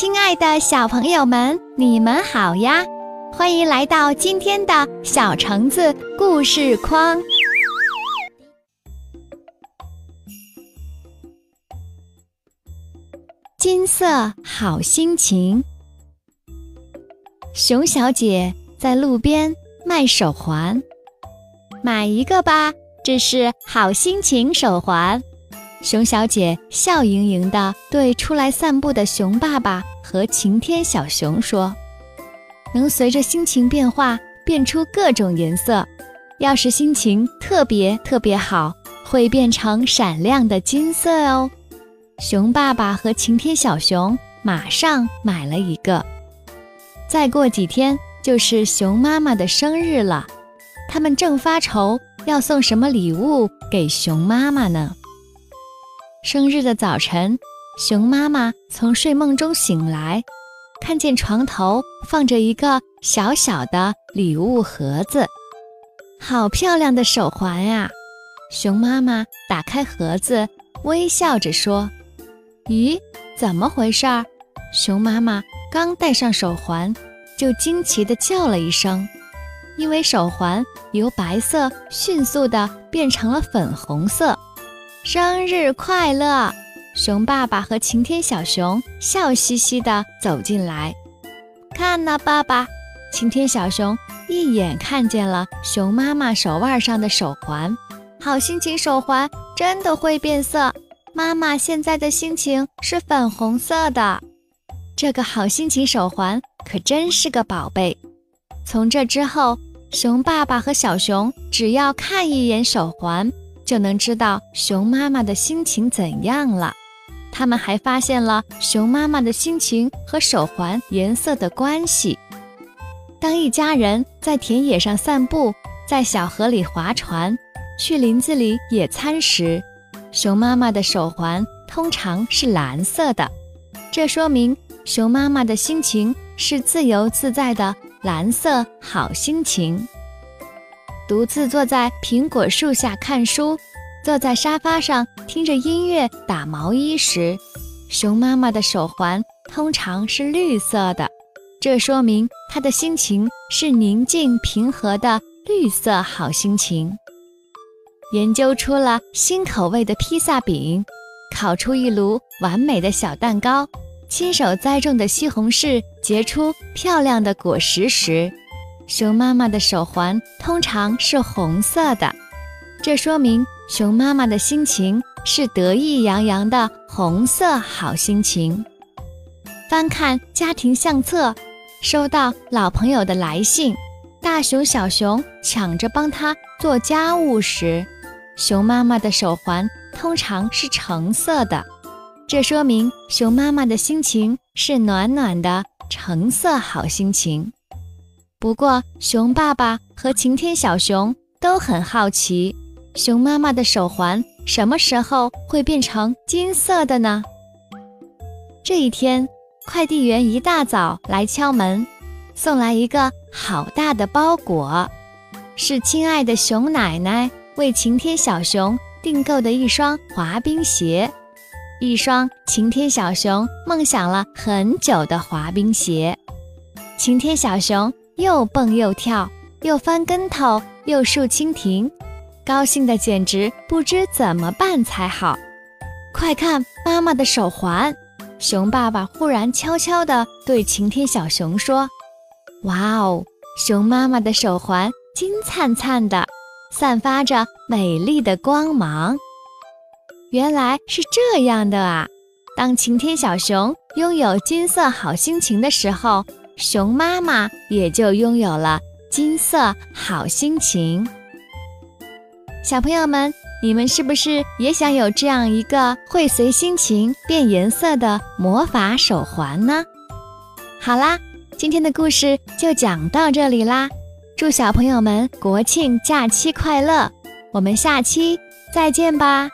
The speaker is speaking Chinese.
亲爱的小朋友们，你们好呀！欢迎来到今天的小橙子故事框。金色好心情，熊小姐在路边卖手环，买一个吧，这是好心情手环。熊小姐笑盈盈地对出来散步的熊爸爸和晴天小熊说：“能随着心情变化变出各种颜色，要是心情特别特别好，会变成闪亮的金色哦。”熊爸爸和晴天小熊马上买了一个。再过几天就是熊妈妈的生日了，他们正发愁要送什么礼物给熊妈妈呢。生日的早晨，熊妈妈从睡梦中醒来，看见床头放着一个小小的礼物盒子，好漂亮的手环呀！熊妈妈打开盒子，微笑着说：“咦，怎么回事？”熊妈妈刚戴上手环，就惊奇地叫了一声，因为手环由白色迅速地变成了粉红色。生日快乐！熊爸爸和晴天小熊笑嘻嘻地走进来。看呐，爸爸！晴天小熊一眼看见了熊妈妈手腕上的手环。好心情手环真的会变色，妈妈现在的心情是粉红色的。这个好心情手环可真是个宝贝。从这之后，熊爸爸和小熊只要看一眼手环。就能知道熊妈妈的心情怎样了。他们还发现了熊妈妈的心情和手环颜色的关系。当一家人在田野上散步，在小河里划船，去林子里野餐时，熊妈妈的手环通常是蓝色的，这说明熊妈妈的心情是自由自在的蓝色好心情。独自坐在苹果树下看书，坐在沙发上听着音乐打毛衣时，熊妈妈的手环通常是绿色的，这说明她的心情是宁静平和的绿色好心情。研究出了新口味的披萨饼，烤出一炉完美的小蛋糕，亲手栽种的西红柿结出漂亮的果实时。熊妈妈的手环通常是红色的，这说明熊妈妈的心情是得意洋洋的红色好心情。翻看家庭相册，收到老朋友的来信，大熊、小熊抢着帮他做家务时，熊妈妈的手环通常是橙色的，这说明熊妈妈的心情是暖暖的橙色好心情。不过，熊爸爸和晴天小熊都很好奇，熊妈妈的手环什么时候会变成金色的呢？这一天，快递员一大早来敲门，送来一个好大的包裹，是亲爱的熊奶奶为晴天小熊订购的一双滑冰鞋，一双晴天小熊梦想了很久的滑冰鞋。晴天小熊。又蹦又跳，又翻跟头，又竖蜻蜓，高兴的简直不知怎么办才好。快看妈妈的手环！熊爸爸忽然悄悄地对晴天小熊说：“哇哦，熊妈妈的手环金灿灿的，散发着美丽的光芒。原来是这样的啊！当晴天小熊拥有金色好心情的时候。”熊妈妈也就拥有了金色好心情。小朋友们，你们是不是也想有这样一个会随心情变颜色的魔法手环呢？好啦，今天的故事就讲到这里啦！祝小朋友们国庆假期快乐！我们下期再见吧。